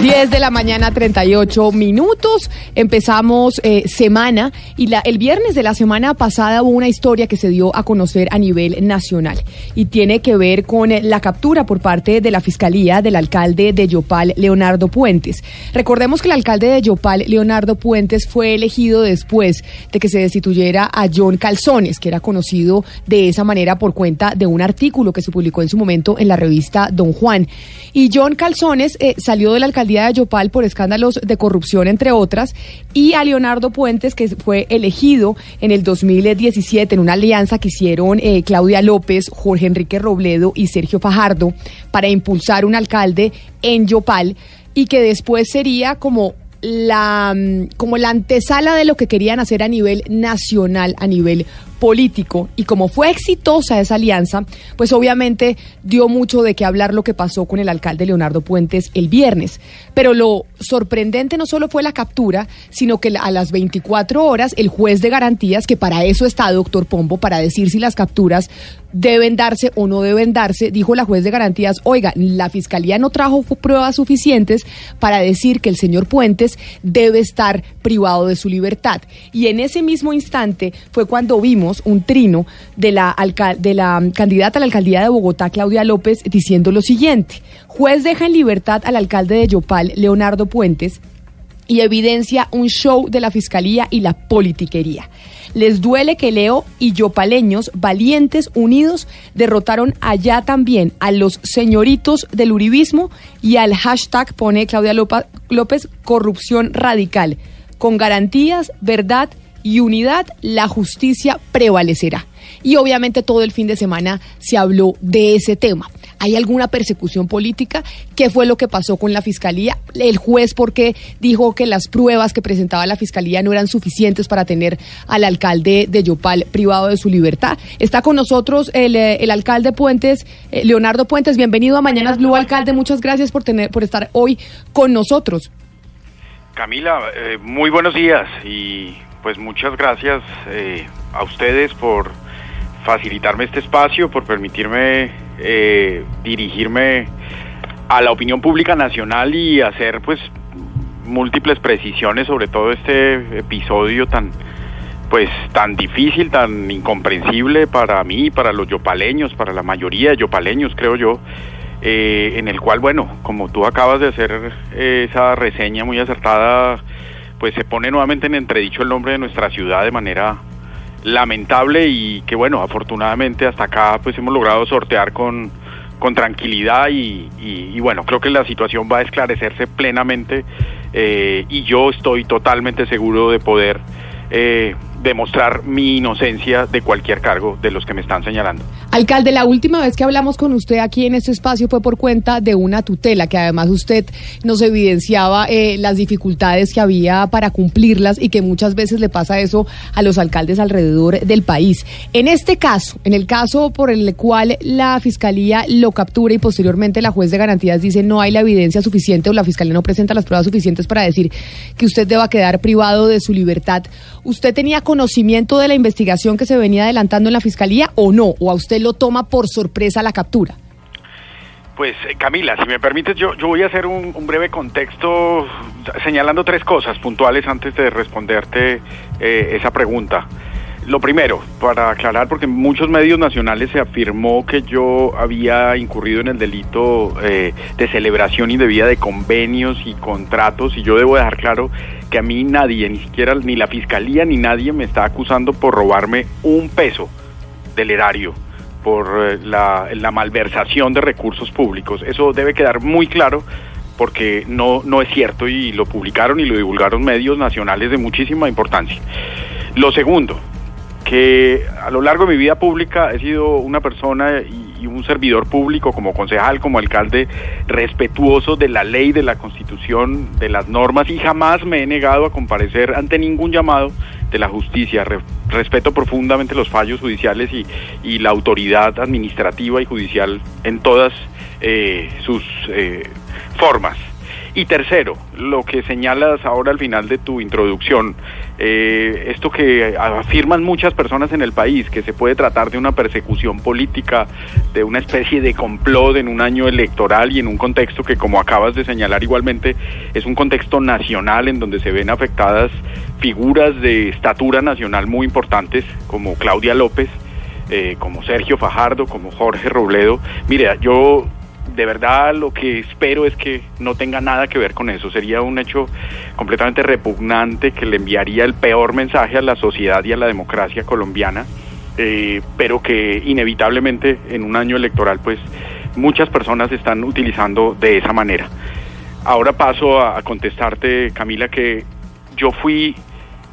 10 de la mañana, 38 minutos. Empezamos eh, semana y el viernes de la semana pasada hubo una historia que se dio a conocer a nivel nacional y tiene que ver con eh, la captura por parte de la Fiscalía del alcalde de Yopal, Leonardo Puentes. Recordemos que el alcalde de Yopal, Leonardo Puentes, fue elegido después de que se destituyera a John Calzones, que era conocido de esa manera por cuenta de un artículo que se publicó en su momento en la revista Don Juan. Y John Calzones eh, salió de la alcaldía de Yopal por escándalos de corrupción, entre otras, y a Leonardo Puentes, que fue elegido en el 2017 en una alianza que hicieron eh, Claudia López, Jorge Enrique Robledo y Sergio Fajardo para impulsar un alcalde en Yopal y que después sería como la mm, como la antesala de lo que querían hacer a nivel nacional, a nivel político y como fue exitosa esa alianza, pues obviamente dio mucho de qué hablar lo que pasó con el alcalde Leonardo Puentes el viernes. Pero lo sorprendente no solo fue la captura, sino que a las 24 horas el juez de garantías, que para eso está doctor Pombo, para decir si las capturas deben darse o no deben darse, dijo la juez de garantías, oiga, la fiscalía no trajo pruebas suficientes para decir que el señor Puentes debe estar privado de su libertad. Y en ese mismo instante fue cuando vimos un trino de la, de la candidata a la alcaldía de Bogotá, Claudia López, diciendo lo siguiente. Juez deja en libertad al alcalde de Yopal, Leonardo Puentes, y evidencia un show de la fiscalía y la politiquería. Les duele que Leo y Yopaleños, valientes, unidos, derrotaron allá también a los señoritos del uribismo y al hashtag, pone Claudia López, corrupción radical, con garantías, verdad y unidad, la justicia prevalecerá. Y obviamente todo el fin de semana se habló de ese tema. ¿Hay alguna persecución política? ¿Qué fue lo que pasó con la fiscalía? El juez, porque dijo que las pruebas que presentaba la fiscalía no eran suficientes para tener al alcalde de Yopal privado de su libertad. Está con nosotros el, eh, alcalde Puentes, eh, Leonardo Puentes. Bienvenido a Mañanas Blue, alcalde. Muchas gracias por tener, por estar hoy con nosotros. Camila, eh, muy buenos días y pues muchas gracias eh, a ustedes por facilitarme este espacio, por permitirme eh, dirigirme a la opinión pública nacional y hacer pues múltiples precisiones sobre todo este episodio tan pues tan difícil, tan incomprensible para mí, para los yopaleños, para la mayoría de yopaleños, creo yo, eh, en el cual, bueno, como tú acabas de hacer esa reseña muy acertada, pues se pone nuevamente en entredicho el nombre de nuestra ciudad de manera lamentable y que bueno, afortunadamente hasta acá pues hemos logrado sortear con, con tranquilidad y, bueno, creo que la situación va a esclarecerse plenamente eh, y yo estoy totalmente seguro de poder eh, demostrar mi inocencia de cualquier cargo de los que me están señalando. Alcalde, la última vez que hablamos con usted aquí en este espacio fue por cuenta de una tutela, que además usted nos evidenciaba eh, las dificultades que había para cumplirlas y que muchas veces le pasa eso a los alcaldes alrededor del país. En este caso, en el caso por el cual la Fiscalía lo captura y posteriormente la juez de garantías dice no hay la evidencia suficiente o la Fiscalía no presenta las pruebas suficientes para decir que usted deba quedar privado de su libertad, ¿usted tenía conocimiento de la investigación que se venía adelantando en la Fiscalía o no? ¿O a usted lo toma por sorpresa la captura? Pues eh, Camila, si me permites, yo, yo voy a hacer un, breve contexto señalando tres cosas puntuales antes de responderte eh, esa pregunta. Lo primero, para aclarar, porque en muchos medios nacionales se afirmó que yo había incurrido en el delito eh, de celebración indebida de convenios y contratos, y yo debo dejar claro que a mí nadie, ni siquiera ni la fiscalía ni nadie me está acusando por robarme un peso del erario por eh, la, la malversación de recursos públicos. Eso debe quedar muy claro porque no, no es cierto y lo publicaron y lo divulgaron medios nacionales de muchísima importancia. Lo segundo, que a lo largo de mi vida pública he sido una persona y, un servidor público como concejal, como alcalde, respetuoso de la ley, de la constitución, de las normas y jamás me he negado a comparecer ante ningún llamado de la justicia. respeto profundamente los fallos judiciales y, la autoridad administrativa y judicial en todas eh, sus eh, formas. Y tercero, lo que señalas ahora al final de tu introducción, Eh, esto que afirman muchas personas en el país, que se puede tratar de una persecución política, de una especie de complot en un año electoral y en un contexto que, como acabas de señalar igualmente, es un contexto nacional en donde se ven afectadas figuras de estatura nacional muy importantes, como Claudia López, eh, como Sergio Fajardo, como Jorge Robledo. Mire, yo de verdad lo que espero es que no tenga nada que ver con eso. Sería un hecho completamente repugnante que le enviaría el peor mensaje a la sociedad y a la democracia colombiana, eh, pero que inevitablemente en un año electoral pues muchas personas están utilizando de esa manera. Ahora paso a, contestarte, Camila, que yo fui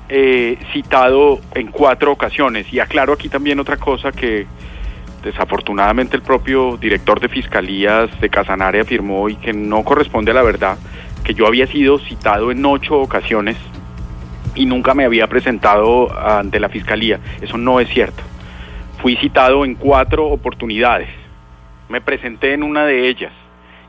eh, citado en cuatro ocasiones y aclaro aquí también otra cosa que desafortunadamente el propio director de Fiscalías de Casanare afirmó y que no corresponde a la verdad, que yo había sido citado en ocho ocasiones y nunca me había presentado ante la Fiscalía. Eso no es cierto. Fui citado en cuatro oportunidades. Me presenté en una de ellas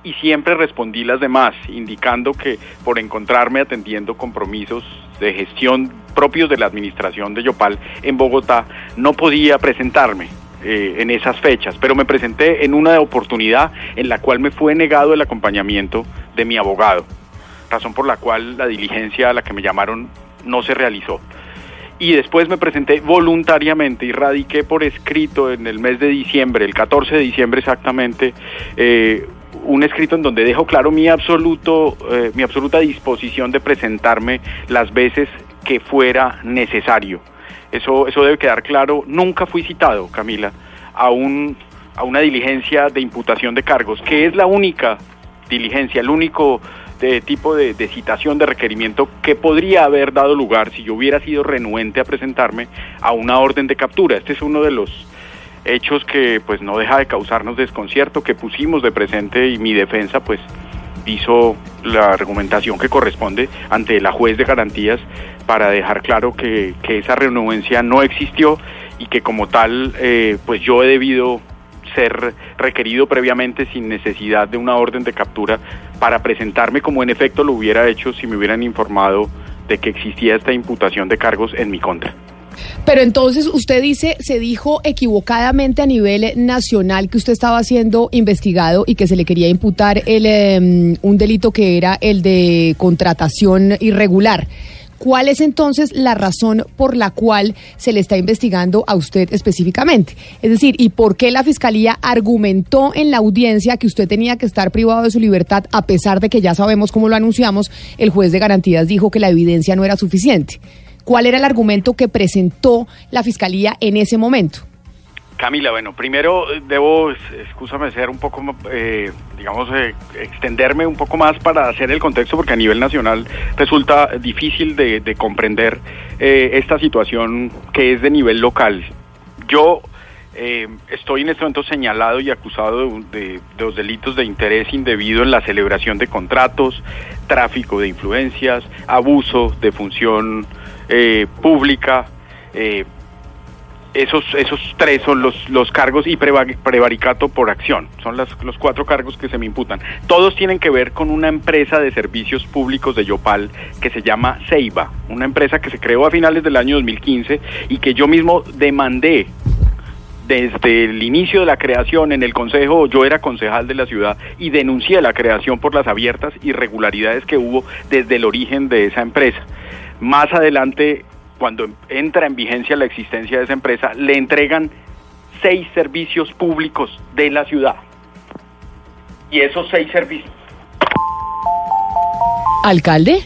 y siempre respondí las demás, indicando que por encontrarme atendiendo compromisos de gestión propios de la administración de Yopal en Bogotá, no podía presentarme. Eh, en esas fechas, pero me presenté en una oportunidad en la cual me fue negado el acompañamiento de mi abogado, razón por la cual la diligencia a la que me llamaron no se realizó. Y después me presenté voluntariamente y radiqué por escrito en el mes de diciembre, el 14 de diciembre exactamente, eh, un escrito en donde dejo claro mi absoluto, eh, mi absoluta disposición de presentarme las veces que fuera necesario eso, eso debe quedar claro. Nunca fui citado, Camila, a, un, a una diligencia de imputación de cargos, que es la única diligencia, el único de tipo de, de, citación de requerimiento que podría haber dado lugar si yo hubiera sido renuente a presentarme a una orden de captura. Este es uno de los hechos que pues no deja de causarnos desconcierto, que pusimos de presente y mi defensa pues hizo la argumentación que corresponde ante la juez de garantías para dejar claro que, esa renuencia no existió y que como tal eh, pues yo he debido ser requerido previamente sin necesidad de una orden de captura para presentarme como en efecto lo hubiera hecho si me hubieran informado de que existía esta imputación de cargos en mi contra. Pero entonces usted dice, se dijo equivocadamente a nivel nacional que usted estaba siendo investigado y que se le quería imputar el, em, un delito que era el de contratación irregular. ¿Cuál es entonces la razón por la cual se le está investigando a usted específicamente? Es decir, ¿y por qué la Fiscalía argumentó en la audiencia que usted tenía que estar privado de su libertad a pesar de que ya sabemos cómo lo anunciamos, el juez de garantías dijo que la evidencia no era suficiente? ¿Cuál era el argumento que presentó la Fiscalía en ese momento? Camila, bueno, primero eh, debo, escúchame, ser un poco, eh, digamos, eh, extenderme un poco más para hacer el contexto, porque a nivel nacional resulta difícil de, comprender esta situación que es de nivel local. Yo estoy en este momento señalado y acusado de, de, los delitos de interés indebido en la celebración de contratos, tráfico de influencias, abuso de función eh, pública. Eh, esos, esos tres son los, los cargos y prevaricato por acción. Son las, los cuatro cargos que se me imputan. Todos tienen que ver con una empresa de servicios públicos de Yopal que se llama Ceiba, una empresa que se creó a finales del año 2015 y que yo mismo demandé desde el inicio de la creación en el Consejo, yo era concejal de la ciudad y denuncié la creación por las abiertas irregularidades que hubo desde el origen de esa empresa. Más adelante, cuando entra en vigencia la existencia de esa empresa, le entregan seis servicios públicos de la ciudad. Y esos seis servicios. ¿Alcalde?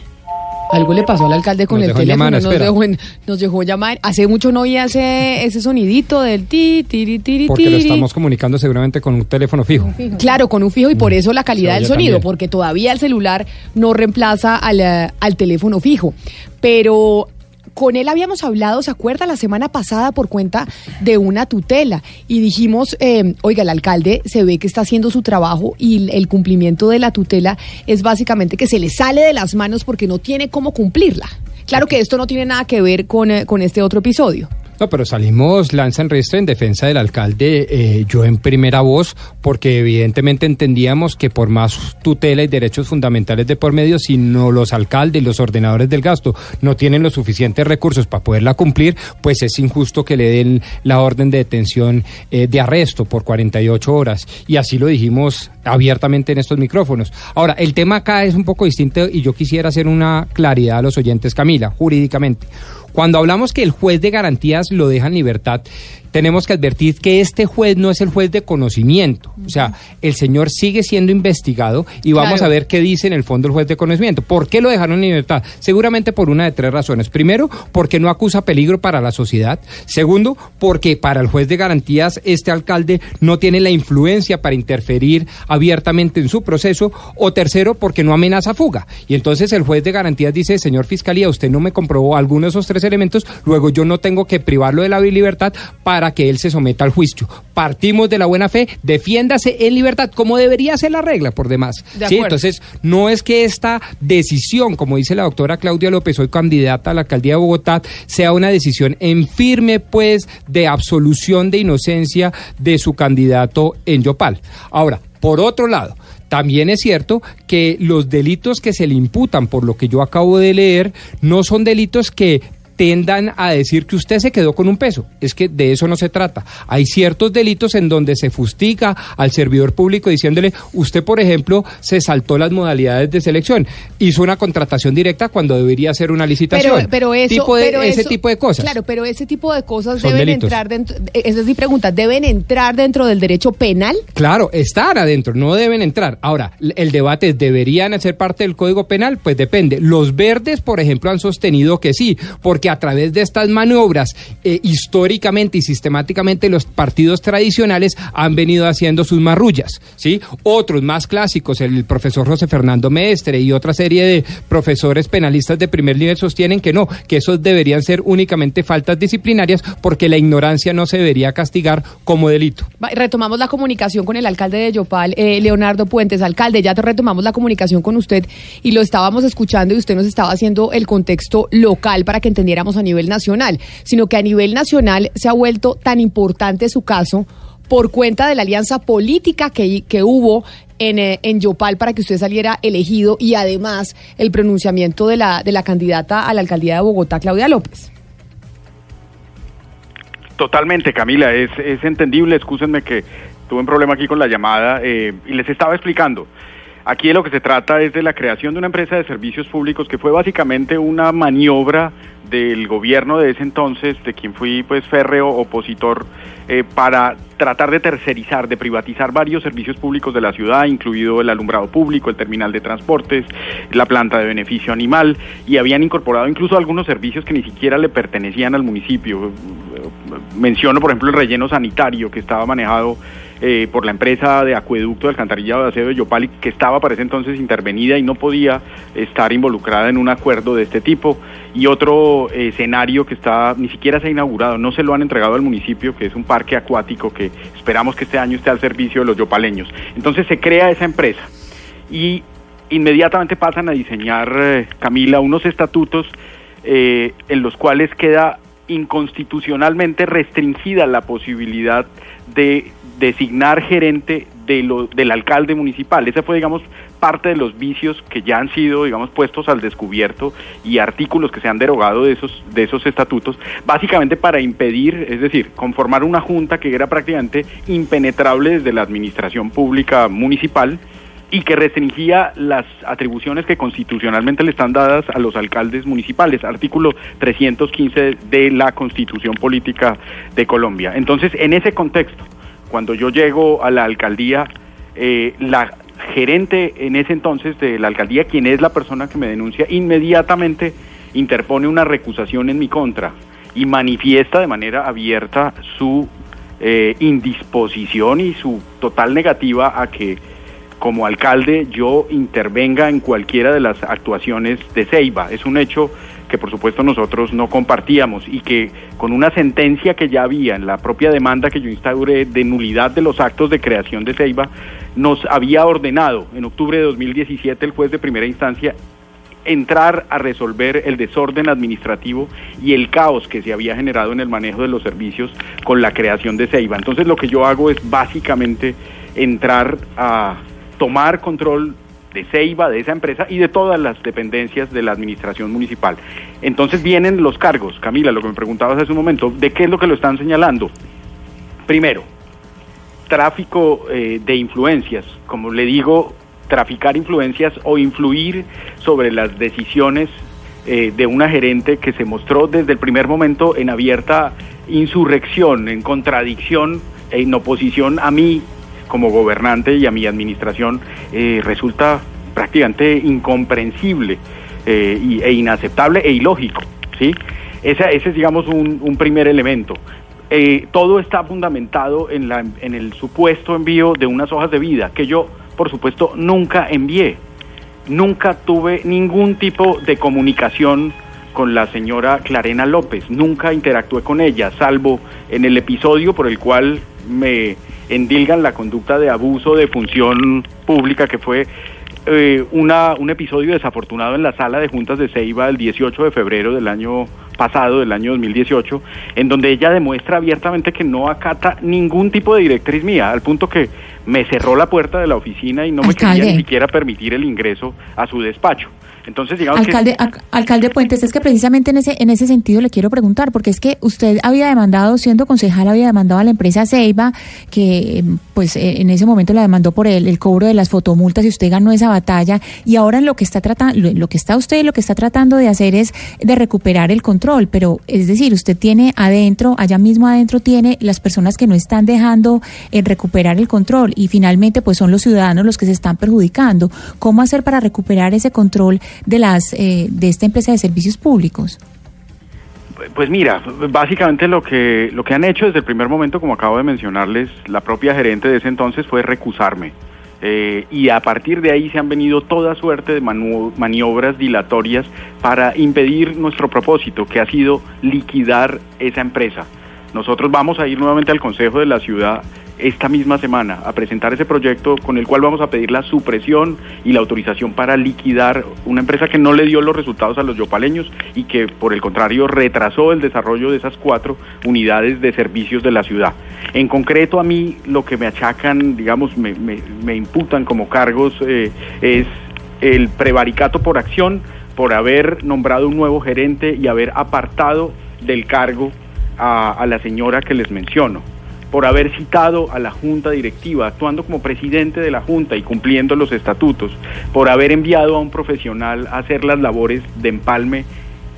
Algo le pasó al alcalde con el teléfono, nos, dejó, nos, dejó, llamar. Hace mucho no oía ese, ese sonidito del ti, tiri, tiri, Porque lo estamos comunicando seguramente con un teléfono fijo. Claro, con un fijo y por mm. eso la calidad del sonido, porque todavía el celular no reemplaza al, al teléfono fijo. Pero con él habíamos hablado, ¿se acuerda? La semana pasada por cuenta de una tutela y dijimos, eh, oiga, el alcalde se ve que está haciendo su trabajo y el cumplimiento de la tutela es básicamente que se le sale de las manos porque no tiene cómo cumplirla. Claro que esto no tiene nada que ver con, eh, con este otro episodio. No, pero salimos lanza en resto en defensa del alcalde, eh, yo en primera voz, porque evidentemente entendíamos que por más tutela y derechos fundamentales de por medio, si no los alcaldes, los ordenadores del gasto no tienen los suficientes recursos para poderla cumplir, pues es injusto que le den la orden de detención eh, de arresto por 48 horas. Y así lo dijimos abiertamente en estos micrófonos. Ahora, el tema acá es un poco distinto y yo quisiera hacer una claridad a los oyentes, Camila, jurídicamente. Cuando hablamos que el juez de garantías lo deja en libertad, tenemos que advertir que este juez no es el juez de conocimiento. O sea, el señor sigue siendo investigado y vamos Claro. a ver qué dice en el fondo el juez de conocimiento. ¿Por qué lo dejaron en libertad? Seguramente por una de tres razones. Primero, porque no acusa peligro para la sociedad. Segundo, porque para el juez de garantías este alcalde no tiene la influencia para interferir abiertamente en su proceso. O tercero, porque no amenaza fuga. Y entonces el juez de garantías dice, señor Fiscalía, usted no me comprobó alguno de esos tres elementos, luego yo no tengo que privarlo de la libertad para que él se someta al juicio. Partimos de la buena fe, defiéndase en libertad, como debería ser la regla por demás. De Sí, entonces, no es que esta decisión, como dice la doctora Claudia López, hoy candidata a la alcaldía de Bogotá, sea una decisión en firme, pues, de absolución de inocencia de su candidato en Yopal. Ahora, por otro lado, también es cierto que los delitos que se le imputan, por lo que yo acabo de leer, no son delitos que tendan a decir que usted se quedó con un peso. Es que de eso no se trata. Hay ciertos delitos en donde se fustiga al servidor público diciéndole, usted, por ejemplo, se saltó las modalidades de selección, hizo una contratación directa cuando debería ser una licitación. Pero, pero eso, Tipo de- pero ese eso- tipo de cosas. Claro, pero ese tipo de cosas Son deben delitos. entrar dentro. eh, Esa es mi pregunta. ¿Deben entrar dentro del derecho penal? Claro, están adentro, no deben entrar. Ahora, el debate es, ¿deberían ser parte del Código Penal? Pues depende. Los verdes, por ejemplo, han sostenido que sí, porque a través de estas maniobras, eh, históricamente y sistemáticamente los partidos tradicionales han venido haciendo sus marrullas, ¿sí? Otros más clásicos, el profesor José Fernando Mestre y otra serie de profesores penalistas de primer nivel sostienen que no, que esos deberían ser únicamente faltas disciplinarias porque la ignorancia no se debería castigar como delito. Retomamos la comunicación con el alcalde de Yopal, eh, Leonardo Puentes. Alcalde, ya retomamos la comunicación con usted y lo estábamos escuchando y usted nos estaba haciendo el contexto local para que a nivel nacional, sino que a nivel nacional se ha vuelto tan importante su caso por cuenta de la alianza política que, que hubo en, eh, en Yopal para que usted saliera elegido y además el pronunciamiento de la, de la candidata a la alcaldía de Bogotá, Claudia López. Totalmente, Camila, es, es entendible, excúsenme que tuve un problema aquí con la llamada eh, y les estaba explicando. Aquí de lo que se trata es de la creación de una empresa de servicios públicos que fue básicamente una maniobra del gobierno de ese entonces, de quien fui pues férreo opositor, eh, para tratar de tercerizar, de privatizar varios servicios públicos de la ciudad, incluido el alumbrado público, el terminal de transportes, la planta de beneficio animal, y habían incorporado incluso algunos servicios que ni siquiera le pertenecían al municipio. Menciono, por ejemplo, el relleno sanitario que estaba manejado eh, por la empresa de acueducto de alcantarillado de aseo de Yopal, que estaba para ese entonces intervenida y no podía estar involucrada en un acuerdo de este tipo. Y otro eh, escenario que está, ni siquiera se ha inaugurado, no se lo han entregado al municipio, que es un parque acuático que esperamos que este año esté al servicio de los yopaleños. Entonces se crea esa empresa y inmediatamente pasan a diseñar, eh, Camila, unos estatutos eh, en los cuales queda inconstitucionalmente restringida la posibilidad de designar gerente de lo, del alcalde municipal. Esa fue, digamos, parte de los vicios que ya han sido, digamos, puestos al descubierto y artículos que se han derogado de esos, de esos estatutos, básicamente para impedir, es decir, conformar una junta que era prácticamente impenetrable desde la administración pública municipal y que restringía las atribuciones que constitucionalmente le están dadas a los alcaldes municipales, artículo 315 de la Constitución Política de Colombia. Entonces, en ese contexto, cuando yo llego a la alcaldía, eh, la gerente en ese entonces de la alcaldía, quien es la persona que me denuncia, inmediatamente interpone una recusación en mi contra y manifiesta de manera abierta su eh, indisposición y su total negativa a que como alcalde yo intervenga en cualquiera de las actuaciones de Ceiba. Es un hecho que por supuesto nosotros no compartíamos y que con una sentencia que ya había en la propia demanda que yo instauré de nulidad de los actos de creación de Ceiba, nos había ordenado en octubre de 2017 el juez de primera instancia entrar a resolver el desorden administrativo y el caos que se había generado en el manejo de los servicios con la creación de Ceiba. Entonces lo que yo hago es básicamente entrar a tomar control de Ceiba, de esa empresa y de todas las dependencias de la administración municipal. Entonces vienen los cargos, Camila, lo que me preguntabas hace un momento, ¿de qué es lo que lo están señalando? Primero, tráfico eh, de influencias, como le digo, traficar influencias o influir sobre las decisiones eh, de una gerente que se mostró desde el primer momento en abierta insurrección, en contradicción, en oposición a mí como gobernante y a mi administración, eh, resulta prácticamente incomprensible e inaceptable e ilógico. ¿sí? Ese, ese es, digamos, un primer elemento. Eh, todo está fundamentado en, la, en el supuesto envío de unas hojas de vida que yo, por supuesto, nunca envié. Nunca tuve ningún tipo de comunicación con la señora Clarena López, nunca interactué con ella, salvo en el episodio por el cual me endilgan la conducta de abuso de función pública que fue eh, una, un episodio desafortunado en la sala de juntas de Ceiba el 18 de febrero del año pasado, del año 2018, en donde ella demuestra abiertamente que no acata ningún tipo de directriz mía, al punto que me cerró la puerta de la oficina y no me quería ni siquiera permitir el ingreso a su despacho. Entonces, digamos alcalde, alcalde Puentes, es que precisamente en ese en ese sentido le quiero preguntar, porque es que usted había demandado, siendo concejal, había demandado a la empresa Ceiba, que pues eh, en ese momento la demandó por el, el cobro de las fotomultas y usted ganó esa batalla, y ahora lo que está tratando, lo, que está usted lo que está tratando de hacer es de recuperar el control, pero es decir, usted tiene adentro, allá mismo adentro tiene las personas que no están dejando en recuperar el control, y finalmente pues son los ciudadanos los que se están perjudicando. ¿Cómo hacer para recuperar ese control? De, las, eh, de esta empresa de servicios públicos? Pues mira, básicamente lo que, lo que han hecho desde el primer momento, como acabo de mencionarles, la propia gerente de ese entonces fue recusarme. Eh, y a partir de ahí se han venido toda suerte de maniobras dilatorias para impedir nuestro propósito, que ha sido liquidar esa empresa. Nosotros vamos a ir nuevamente al Consejo de la Ciudad esta misma semana a presentar ese proyecto con el cual vamos a pedir la supresión y la autorización para liquidar una empresa que no le dio los resultados a los yopaleños y que por el contrario retrasó el desarrollo de esas cuatro unidades de servicios de la ciudad. En concreto a mí lo que me achacan, digamos, me, me, imputan como cargos eh, es el prevaricato por acción, por haber nombrado un nuevo gerente y haber apartado del cargo a la señora que les menciono por haber citado a la Junta Directiva, actuando como presidente de la Junta y cumpliendo los estatutos, por haber enviado a un profesional a hacer las labores de empalme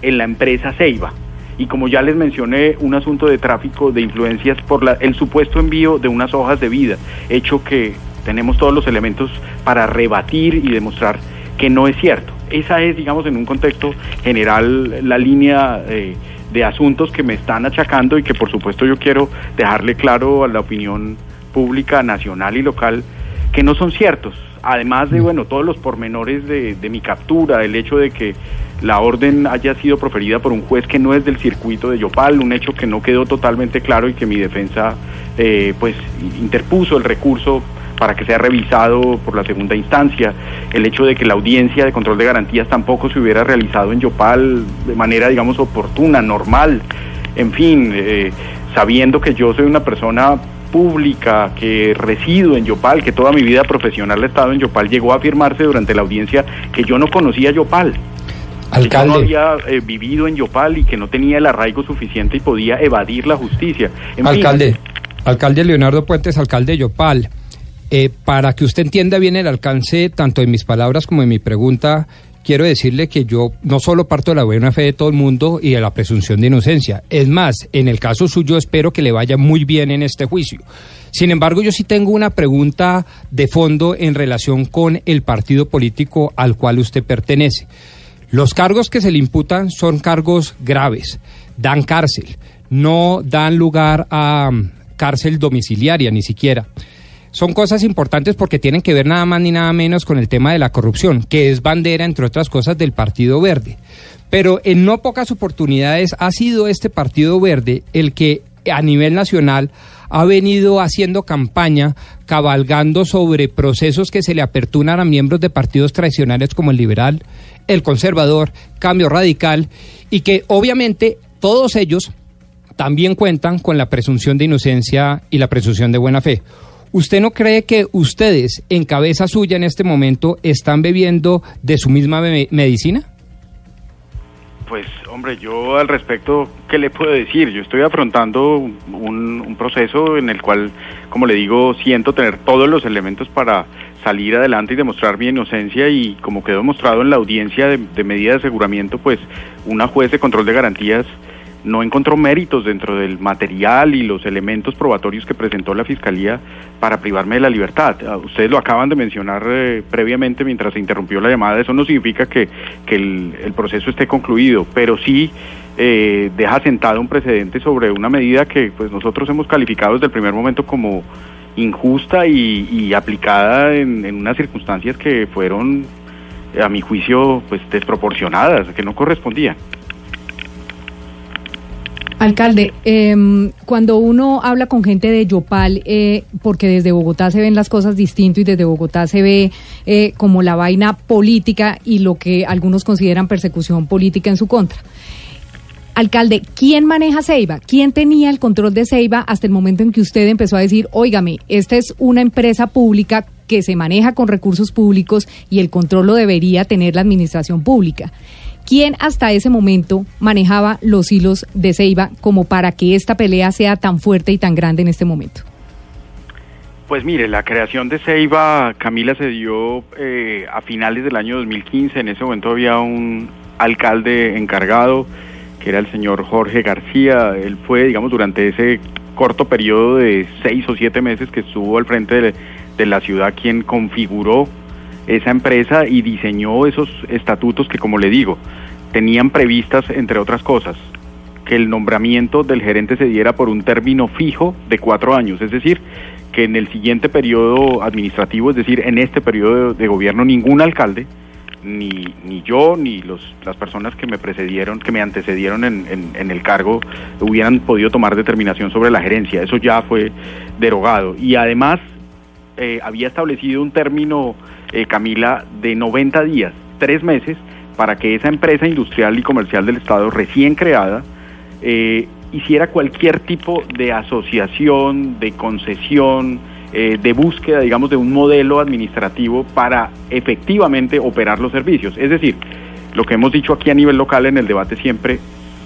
en la empresa Ceiba. Y como ya les mencioné, un asunto de tráfico de influencias por la, el supuesto envío de unas hojas de vida, hecho que tenemos todos los elementos para rebatir y demostrar que no es cierto. Esa es, digamos, en un contexto general, la línea... Eh, de asuntos que me están achacando y que por supuesto yo quiero dejarle claro a la opinión pública nacional y local que no son ciertos. Además de, mm. bueno, todos los pormenores de, mi captura, el hecho de que la orden haya sido proferida por un juez que no es del circuito de Yopal, un hecho que no quedó totalmente claro y que mi defensa eh, pues interpuso el recurso para que sea revisado por la segunda instancia, el hecho de que la audiencia de control de garantías tampoco se hubiera realizado en Yopal de manera, digamos, oportuna, normal, en fin, eh, sabiendo que yo soy una persona pública, que resido en Yopal, que toda mi vida profesional he estado en Yopal, llegó a afirmarse durante la audiencia que yo no conocía Yopal. Que yo no había eh, vivido en Yopal y que no tenía el arraigo suficiente y podía evadir la justicia. alcalde, alcalde Leonardo Puentes, alcalde de Yopal. Eh, para que usted entienda bien el alcance tanto de mis palabras como de mi pregunta, quiero decirle que yo no solo parto de la buena fe de todo el mundo y de la presunción de inocencia. Es más, en el caso suyo espero que le vaya muy bien en este juicio. Sin embargo, yo sí tengo una pregunta de fondo en relación con el partido político al cual usted pertenece. Los cargos que se le imputan son cargos graves, dan cárcel, no dan lugar a cárcel domiciliaria ni siquiera son cosas importantes porque tienen que ver nada más ni nada menos con el tema de la corrupción, que es bandera, entre otras cosas, del Partido Verde. Pero en no pocas oportunidades ha sido este Partido Verde el que a nivel nacional ha venido haciendo campaña cabalgando sobre procesos que se le aperturan a miembros de partidos tradicionales como el liberal, el conservador, cambio radical, y que obviamente todos ellos también cuentan con la presunción de inocencia y la presunción de buena fe. ¿Usted no cree que ustedes, en cabeza suya en este momento, están bebiendo de su misma medicina? Pues, hombre, yo al respecto, ¿qué le puedo decir? Yo estoy afrontando un, proceso en el cual, como le digo, siento tener todos los elementos para salir adelante y demostrar mi inocencia y como quedó demostrado en la audiencia de, de medida de aseguramiento, pues una juez de control de garantías no encontró méritos dentro del material y los elementos probatorios que presentó la Fiscalía para privarme de la libertad. Ah, ustedes lo acaban de mencionar eh, previamente mientras se interrumpió la llamada. Eso no significa que, el, proceso esté concluido, pero sí eh, deja sentado un precedente sobre una medida que pues nosotros hemos calificado desde el primer momento como injusta y, aplicada en, en unas circunstancias que fueron, a mi juicio, pues desproporcionadas, que no correspondían. Alcalde, em, cuando uno habla con gente de Yopal, eh, porque desde Bogotá se ven las cosas distinto y desde Bogotá se ve eh, como la vaina política y lo que algunos consideran persecución política en su contra. Alcalde, ¿quién maneja Ceiba? ¿Quién tenía el control de Ceiba hasta el momento en que usted empezó a decir, óigame, esta es una empresa pública que se maneja con recursos públicos y el control lo debería tener la administración pública? ¿Quién hasta ese momento manejaba los hilos de Ceiba como para que esta pelea sea tan fuerte y tan grande en este momento? Pues mire, la creación de Ceiba, Camila, se dio eh, a finales del año 2015. En ese momento había un alcalde encargado, que era el señor Jorge García. Él fue, digamos, durante ese corto periodo de seis o siete meses que estuvo al frente de, de la ciudad quien configuró esa empresa y diseñó esos estatutos que, como le digo, tenían previstas, entre otras cosas, que el nombramiento del gerente se diera por un término fijo de cuatro años, es decir, que en el siguiente periodo administrativo, es decir, en este periodo de, gobierno, ningún alcalde, ni, ni yo, ni los, las personas que me precedieron, que me antecedieron en, en, el cargo, hubieran podido tomar determinación sobre la gerencia. Eso ya fue derogado. Y además, eh, había establecido un término eh, Camila, de 90 días, tres meses, para que esa empresa industrial y comercial del Estado recién creada eh, hiciera cualquier tipo de asociación, de concesión, eh, de búsqueda, digamos, de un modelo administrativo para efectivamente operar los servicios. Es decir, lo que hemos dicho aquí a nivel local en el debate siempre,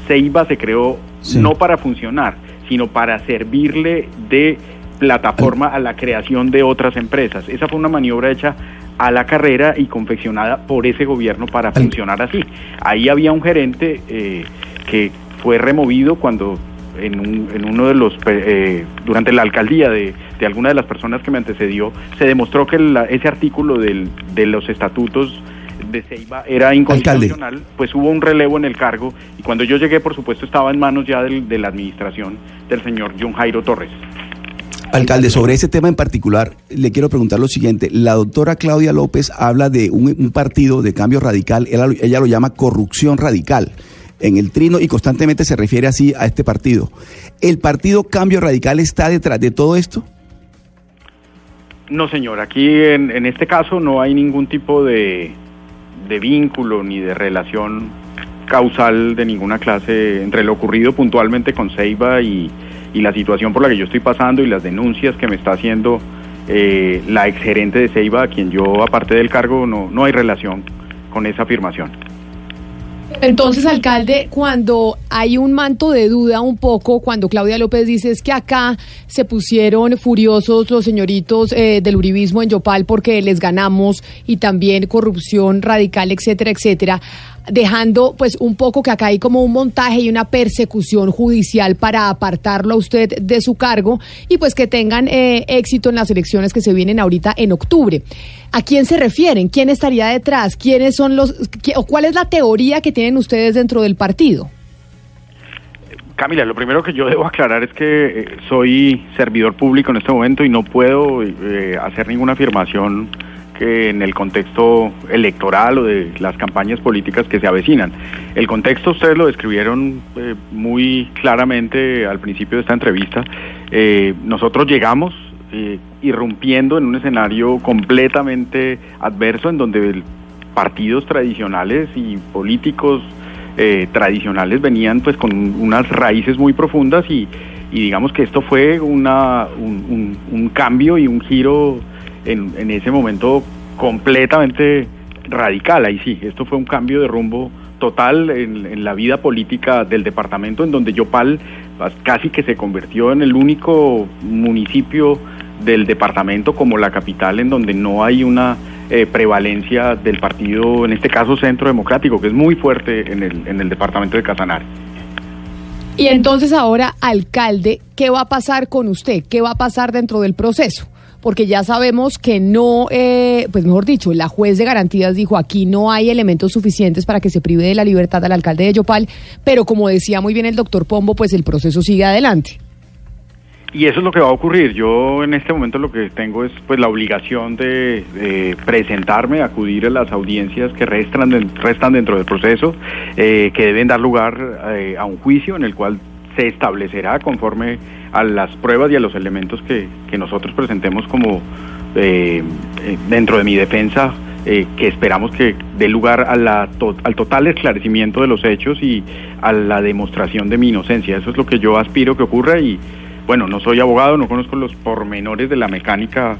Ceiba se creó no para funcionar, sino para servirle de plataforma a la creación de otras empresas. Esa fue una maniobra hecha a la carrera y confeccionada por ese gobierno para funcionar así. Ahí había un gerente eh, que fue removido cuando en, un, en uno de los eh, durante la alcaldía de, de, alguna de las personas que me antecedió se demostró que ese artículo del, de los estatutos de Ceiba era inconstitucional, pues hubo un relevo en el cargo y cuando yo llegué, por supuesto, estaba en manos ya de la administración del señor John Jairo Torres. Alcalde, sobre ese tema en particular, le quiero preguntar lo siguiente. La doctora Claudia López habla de un, partido de cambio radical, ella, lo llama corrupción radical en el trino y constantemente se refiere así a este partido. ¿El partido Cambio Radical está detrás de todo esto? No, señor. Aquí en, en este caso no hay ningún tipo de, de vínculo ni de relación causal de ninguna clase entre lo ocurrido puntualmente con Ceiba y, y la situación por la que yo estoy pasando y las denuncias que me está haciendo eh, la exgerente de Ceiba, a quien yo, aparte del cargo, no, no hay relación con esa afirmación. Entonces, alcalde, cuando hay un manto de duda un poco, cuando Claudia López dice es que acá se pusieron furiosos los señoritos eh, del uribismo en Yopal porque les ganamos y también corrupción radical, etcétera, etcétera, dejando pues un poco que acá hay como un montaje y una persecución judicial para apartarlo a usted de su cargo y pues que tengan eh, éxito en las elecciones que se vienen ahorita en octubre. ¿A quién se refieren? ¿Quién estaría detrás? ¿Quiénes son los o cuál es la teoría que tienen ustedes dentro del partido? Camila, lo primero que yo debo aclarar es que eh, soy servidor público en este momento y no puedo eh, hacer ninguna afirmación que en el contexto electoral o de las campañas políticas que se avecinan. El contexto ustedes lo describieron eh, muy claramente al principio de esta entrevista. Eh, nosotros llegamos eh, irrumpiendo en un escenario completamente adverso en donde partidos tradicionales y políticos tradicionales venían pues con unas raíces muy profundas y, digamos que esto fue una, un cambio y un giro en, ese momento completamente radical. Ahí sí, esto fue un cambio de rumbo total en, la vida política del departamento, en donde Yopal pues, casi que se convirtió en el único municipio del departamento como la capital en donde no hay una eh, prevalencia del partido, en este caso Centro Democrático, que es muy fuerte en el, en el departamento de Casanare. Y entonces ahora, alcalde, ¿qué va a pasar con usted? ¿Qué va a pasar dentro del proceso? Porque ya sabemos que no, eh, pues mejor dicho, la juez de garantías dijo aquí no hay elementos suficientes para que se prive de la libertad al alcalde de Yopal, pero como decía muy bien el doctor Pombo, pues el proceso sigue adelante. Y eso es lo que va a ocurrir. Yo en este momento lo que tengo es pues la obligación de, presentarme, acudir a las audiencias que restan, restan dentro del proceso, eh, que deben dar lugar eh, a un juicio en el cual se establecerá conforme a las pruebas y a los elementos que, nosotros presentemos como eh, eh, dentro de mi defensa, eh, que esperamos que dé lugar a la al total esclarecimiento de los hechos y a la demostración de mi inocencia. Eso es lo que yo aspiro que ocurra y bueno, no soy abogado, no conozco los pormenores de la mecánica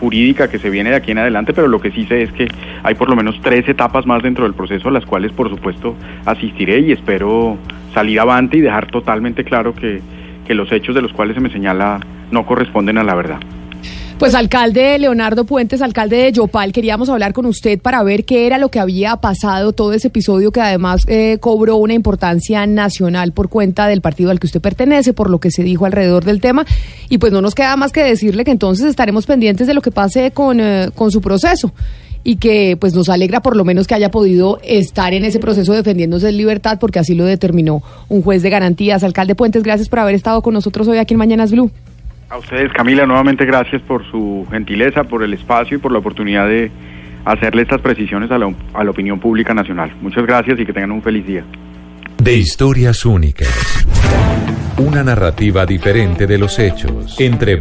jurídica que se viene de aquí en adelante, pero lo que sí sé es que hay por lo menos tres etapas más dentro del proceso a las cuales por supuesto asistiré y espero salir avante y dejar totalmente claro que, que los hechos de los cuales se me señala no corresponden a la verdad. Pues alcalde Leonardo Puentes, alcalde de Yopal, queríamos hablar con usted para ver qué era lo que había pasado todo ese episodio que además eh, cobró una importancia nacional por cuenta del partido al que usted pertenece, por lo que se dijo alrededor del tema. Y pues no nos queda más que decirle que entonces estaremos pendientes de lo que pase con, eh, con su proceso y que pues nos alegra por lo menos que haya podido estar en ese proceso defendiéndose en libertad porque así lo determinó un juez de garantías. Alcalde Puentes, gracias por haber estado con nosotros hoy aquí en Mañanas Blue. A ustedes, Camila, nuevamente gracias por su gentileza, por el espacio y por la oportunidad de hacerle estas precisiones a la, a la opinión pública nacional. Muchas gracias y que tengan un feliz día. De historias únicas. Una narrativa diferente de los hechos. Entre